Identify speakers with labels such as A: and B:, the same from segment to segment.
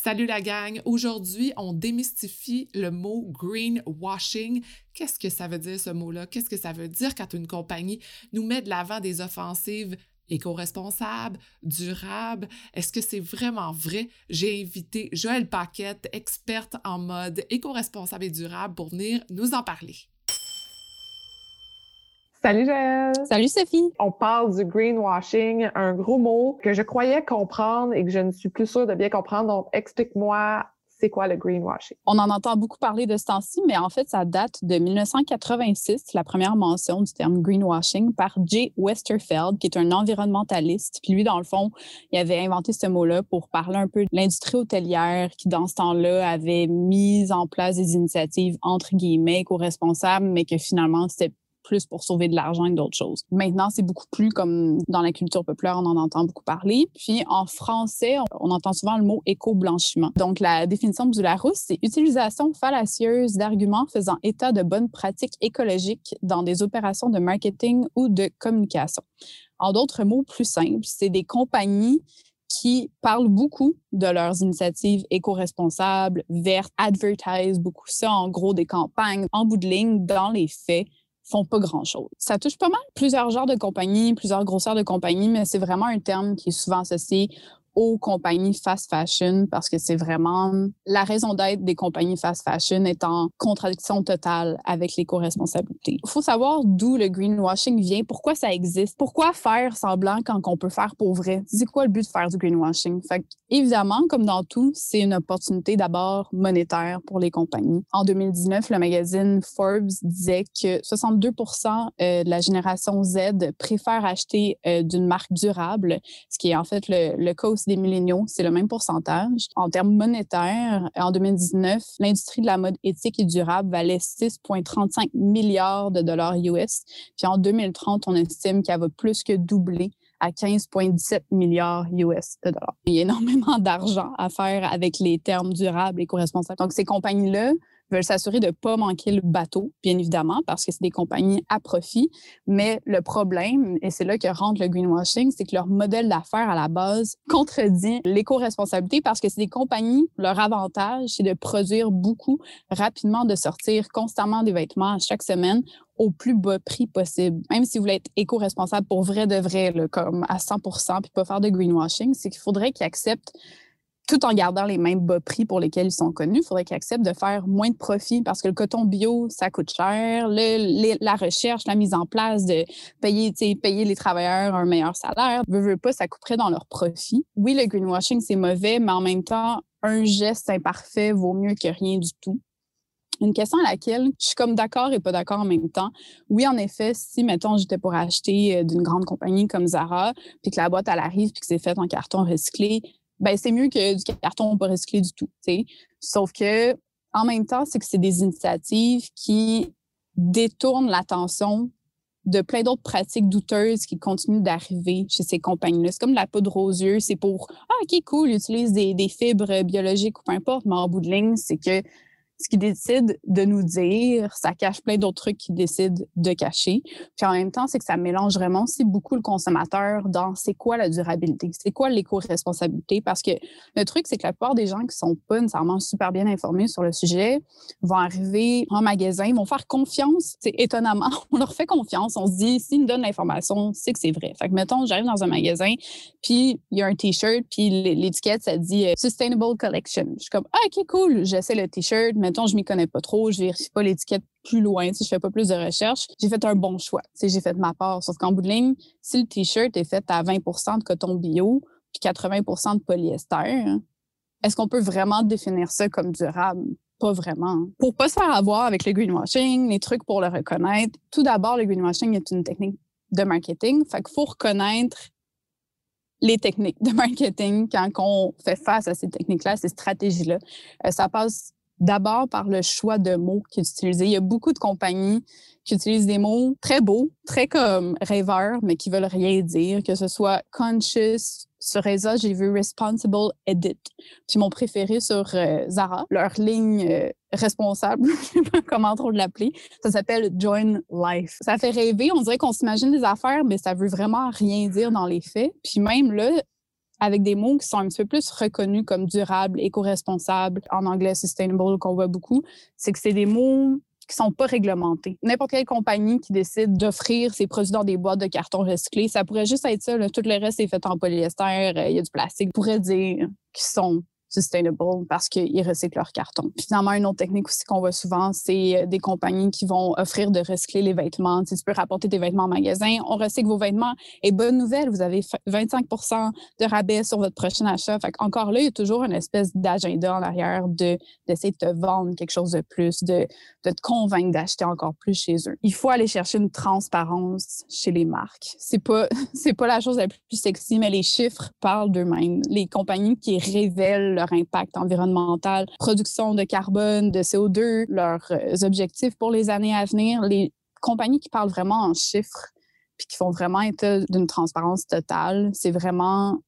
A: Salut la gang! Aujourd'hui, on démystifie le mot greenwashing. Qu'est-ce que ça veut dire ce mot-là? Qu'est-ce que ça veut dire quand une compagnie nous met de l'avant des offensives éco-responsables, durables? Est-ce que c'est vraiment vrai? J'ai invité Joël Paquette, experte en mode éco-responsable et durable, pour venir nous en parler. Salut Joël!
B: Salut Sophie!
A: On parle du greenwashing, un gros mot que je croyais comprendre et que je ne suis plus sûre de bien comprendre. Donc, explique-moi, c'est quoi le greenwashing?
B: On en entend beaucoup parler de ce temps-ci, mais en fait, ça date de 1986, la première mention du terme greenwashing par Jay Westerfeld, qui est un environnementaliste. Puis lui, dans le fond, il avait inventé ce mot-là pour parler un peu de l'industrie hôtelière qui, dans ce temps-là, avait mis en place des initiatives entre guillemets éco-responsables, mais que finalement, c'était plus pour sauver de l'argent que d'autres choses. Maintenant, c'est beaucoup plus comme dans la culture populaire, on en entend beaucoup parler. Puis en français, on entend souvent le mot éco-blanchiment. Donc la définition du Larousse, c'est utilisation fallacieuse d'arguments faisant état de bonnes pratiques écologiques dans des opérations de marketing ou de communication. En d'autres mots plus simples, c'est des compagnies qui parlent beaucoup de leurs initiatives éco-responsables, vertes, advertisent beaucoup ça, en gros des campagnes. En bout de ligne, dans les faits, font pas grand-chose. Ça touche pas mal plusieurs genres de compagnies, plusieurs grosseurs de compagnies, mais c'est vraiment un terme qui est souvent associé aux compagnies fast fashion parce que c'est vraiment la raison d'être des compagnies fast fashion est en contradiction totale avec l'éco-responsabilité. Il faut savoir d'où le greenwashing vient, pourquoi ça existe, pourquoi faire semblant quand on peut faire pour vrai. C'est quoi le but de faire du greenwashing? Fait évidemment, comme dans tout, c'est une opportunité d'abord monétaire pour les compagnies. En 2019, le magazine Forbes disait que 62% euh, de la génération Z préfère acheter euh, d'une marque durable, ce qui est en fait le, le des milléniaux, c'est le même pourcentage. En termes monétaires, en 2019, l'industrie de la mode éthique et durable valait 6,35 milliards de dollars US. Puis en 2030, on estime qu'elle va plus que doubler à 15,17 milliards US de dollars. Il y a énormément d'argent à faire avec les termes durables et co-responsables. Donc, ces compagnies-là veulent s'assurer de ne pas manquer le bateau, bien évidemment, parce que c'est des compagnies à profit. Mais le problème, et c'est là que rentre le greenwashing, c'est que leur modèle d'affaires à la base contredit l'éco-responsabilité parce que c'est des compagnies, leur avantage, c'est de produire beaucoup rapidement, de sortir constamment des vêtements chaque semaine au plus bas prix possible. Même si vous voulez être éco-responsable pour vrai de vrai, comme à 100 puis pas faire de greenwashing, c'est qu'il faudrait qu'ils acceptent tout en gardant les mêmes bas prix pour lesquels ils sont connus, il faudrait qu'ils acceptent de faire moins de profit parce que le coton bio, ça coûte cher. la recherche, la mise en place de payer, payer les travailleurs un meilleur salaire, veut, veut pas, ça couperait dans leur profit. Oui, le greenwashing, c'est mauvais, mais en même temps, un geste imparfait vaut mieux que rien du tout. Une question à laquelle je suis comme d'accord et pas d'accord en même temps. Oui, en effet, si, mettons, j'étais pour acheter euh, d'une grande compagnie comme Zara, puis que la boîte, elle arrive, puis que c'est fait en carton recyclé, ben c'est mieux que du carton pas recyclé du tout. Sauf que en même temps, c'est que c'est des initiatives qui détournent l'attention de plein d'autres pratiques douteuses qui continuent d'arriver chez ces compagnies-là. C'est comme la poudre aux yeux, c'est pour Ah, OK, cool, ils utilisent des, des, fibres biologiques ou peu importe, mais en bout de ligne, c'est que ce qu'ils décident de nous dire, ça cache plein d'autres trucs qu'ils décident de cacher. Puis en même temps, c'est que ça mélange vraiment aussi beaucoup le consommateur dans c'est quoi la durabilité, c'est quoi l'éco-responsabilité? Parce que le truc, c'est que la plupart des gens qui sont pas nécessairement super bien informés sur le sujet vont arriver en magasin, vont faire confiance. C'est étonnamment, on leur fait confiance. On se dit, s'ils nous donnent l'information, c'est que c'est vrai. Fait que mettons, j'arrive dans un magasin, puis il y a un T-shirt, puis l'étiquette, ça dit euh, Sustainable Collection. Je suis comme, ah, OK, cool, j'essaie le T-shirt, mettons, je m'y connais pas trop, je vérifie pas l'étiquette plus loin, si je fais pas plus de recherche, j'ai fait un bon choix. J'ai fait ma part. Sauf qu'en bout de ligne, si le t-shirt est fait à 20 de coton bio puis 80% de polyester, est-ce qu'on peut vraiment définir ça comme durable? Pas vraiment. Pour pas se faire avoir avec le greenwashing, les trucs pour le reconnaître, tout d'abord, le greenwashing est une technique de marketing. Fait qu'il faut reconnaître les techniques de marketing quand on fait face à ces techniques-là, ces stratégies-là. Euh, ça passe d'abord par le choix de mots qui est utilisé. Il y a beaucoup de compagnies qui utilisent des mots très beaux, très comme rêveurs, mais qui veulent rien dire, que ce soit conscious. Sur Reza, j'ai vu responsible edit. Puis mon préféré sur euh, Zara, leur ligne euh, responsable, je sais pas comment trop l'appeler, ça s'appelle Join Life. Ça fait rêver, on dirait qu'on s'imagine des affaires, mais ça veut vraiment rien dire dans les faits. Puis même là, avec des mots qui sont un petit peu plus reconnus comme durables, éco-responsables. En anglais, sustainable, qu'on voit beaucoup. C'est que c'est des mots qui sont pas réglementés. N'importe quelle compagnie qui décide d'offrir ses produits dans des boîtes de carton recyclé, ça pourrait juste être ça. Tout le reste est fait en polyester, euh, il y a du plastique. pourrait dire qu'ils sont sustainable parce qu'ils recyclent leur carton. finalement, une autre technique aussi qu'on voit souvent, c'est euh, des compagnies qui vont offrir de recycler les vêtements. Tu, tu peux rapporter tes vêtements en magasin, on recycle vos vêtements. Et bonne nouvelle, vous avez 25 de rabais sur votre prochain achat. Fait encore là, il y a toujours une espèce d'agenda en arrière de, d'essayer de te vendre quelque chose de plus, de, de te convaincre d'acheter encore plus chez eux. Il faut aller chercher une transparence chez les marques. C'est pas, pas la chose la plus sexy, mais les chiffres parlent d'eux-mêmes. Les compagnies qui révèlent leur impact environnemental, production de carbone, de CO2, leurs euh, objectifs pour les années à venir. Les compagnies qui parlent vraiment en chiffres puis qui font vraiment état d'une transparence totale, c'est vraiment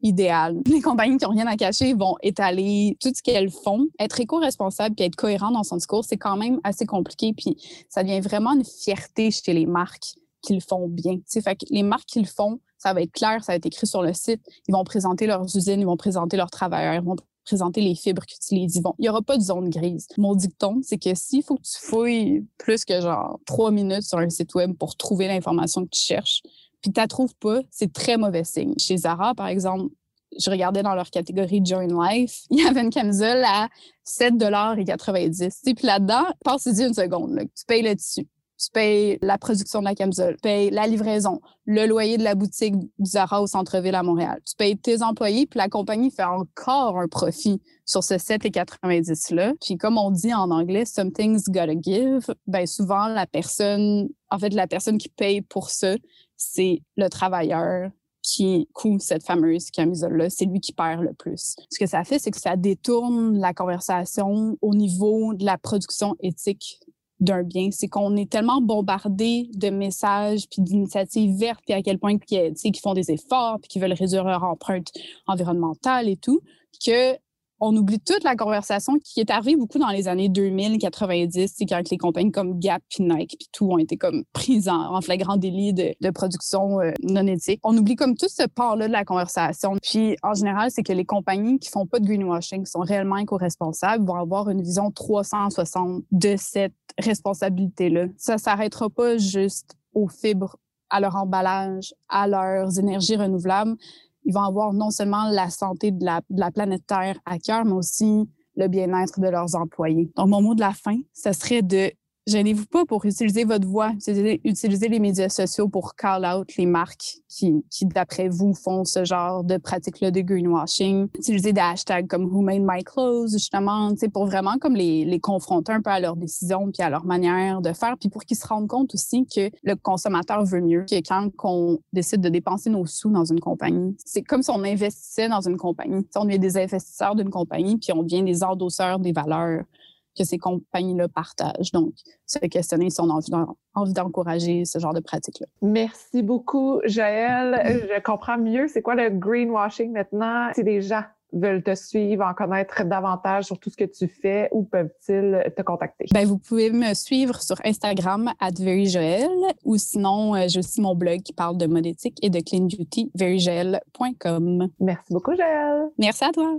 B: idéal. Les compagnies qui n'ont rien à cacher vont étaler tout ce qu'elles font. Être éco-responsable puis être cohérent dans son discours, c'est quand même assez compliqué. Puis ça devient vraiment une fierté chez les marques qui le font bien. fait que les marques qui le font, ça va être clair, ça va être écrit sur le site. Ils vont présenter leurs usines, ils vont présenter leurs travailleurs, ils vont présenter les fibres qu'ils utilisent. Ils vont... Il n'y aura pas de zone grise. Mon dicton, c'est que s'il faut que tu fouilles plus que genre trois minutes sur un site web pour trouver l'information que tu cherches, puis tu la trouves pas, c'est très mauvais signe. Chez Zara, par exemple, je regardais dans leur catégorie Join Life, il y avait une camisole à 7,90 Puis là-dedans, passe-y une seconde, tu payes là-dessus tu payes la production de la camisole, tu payes la livraison, le loyer de la boutique du Zara au centre-ville à Montréal. Tu payes tes employés, puis la compagnie fait encore un profit sur ce 7,90$-là. Puis comme on dit en anglais, something's gotta give, ben souvent la personne, en fait, la personne qui paye pour ça, c'est le travailleur qui coûte cette fameuse camisole-là, c'est lui qui perd le plus. Ce que ça fait, c'est que ça détourne la conversation au niveau de la production éthique d'un bien. C'est qu'on est tellement bombardé de messages puis d'initiatives vertes, puis à quel point qu'ils font des efforts, puis qu'ils veulent réduire leur empreinte environnementale et tout, que on oublie toute la conversation qui est arrivée beaucoup dans les années 2000, 90, c'est quand les compagnies comme Gap puis Nike puis tout ont été comme prises en, flagrant délit de, de production euh, non éthique. On oublie comme tout ce part-là de la conversation. Puis en général, c'est que les compagnies qui font pas de greenwashing, qui sont réellement éco-responsables, vont avoir une vision 360 de cette responsabilité-là. Ça s'arrêtera pas juste aux fibres, à leur emballage, à leurs énergies renouvelables ils vont avoir non seulement la santé de la, planète Terre à cœur, mais aussi le bien-être de leurs employés. Donc, mon mot de la fin, ce serait de Gênez-vous pas pour utiliser votre voix, utiliser, les médias sociaux pour call out les marques qui, d'après vous, font ce genre de pratique-là de greenwashing. Utiliser des hashtags comme Who Made My Clothes, justement, pour vraiment comme les, confronter un peu à leurs décisions puis à leur manière de faire, puis pour qu'ils se rendent compte aussi que le consommateur veut mieux, que quand on décide de dépenser nos sous dans une compagnie, c'est comme si on investissait dans une compagnie. on est des investisseurs d'une compagnie, puis on devient des endosseurs des valeurs que ces compagnies-là partagent. Donc, se questionner si on a envie d'encourager ce genre de pratique-là.
C: Merci beaucoup, Jaël. Je comprends mieux c'est quoi le greenwashing maintenant? Si les gens veulent te suivre, en connaître davantage sur tout ce que tu fais, où peuvent-ils te contacter?
B: Ben, vous pouvez me suivre sur Instagram, at veryjoel, ou sinon, euh, j'ai aussi mon blog qui parle de mode éthique et de clean beauty, veryjoel.com.
C: Merci beaucoup, Jaël.
B: Merci à toi.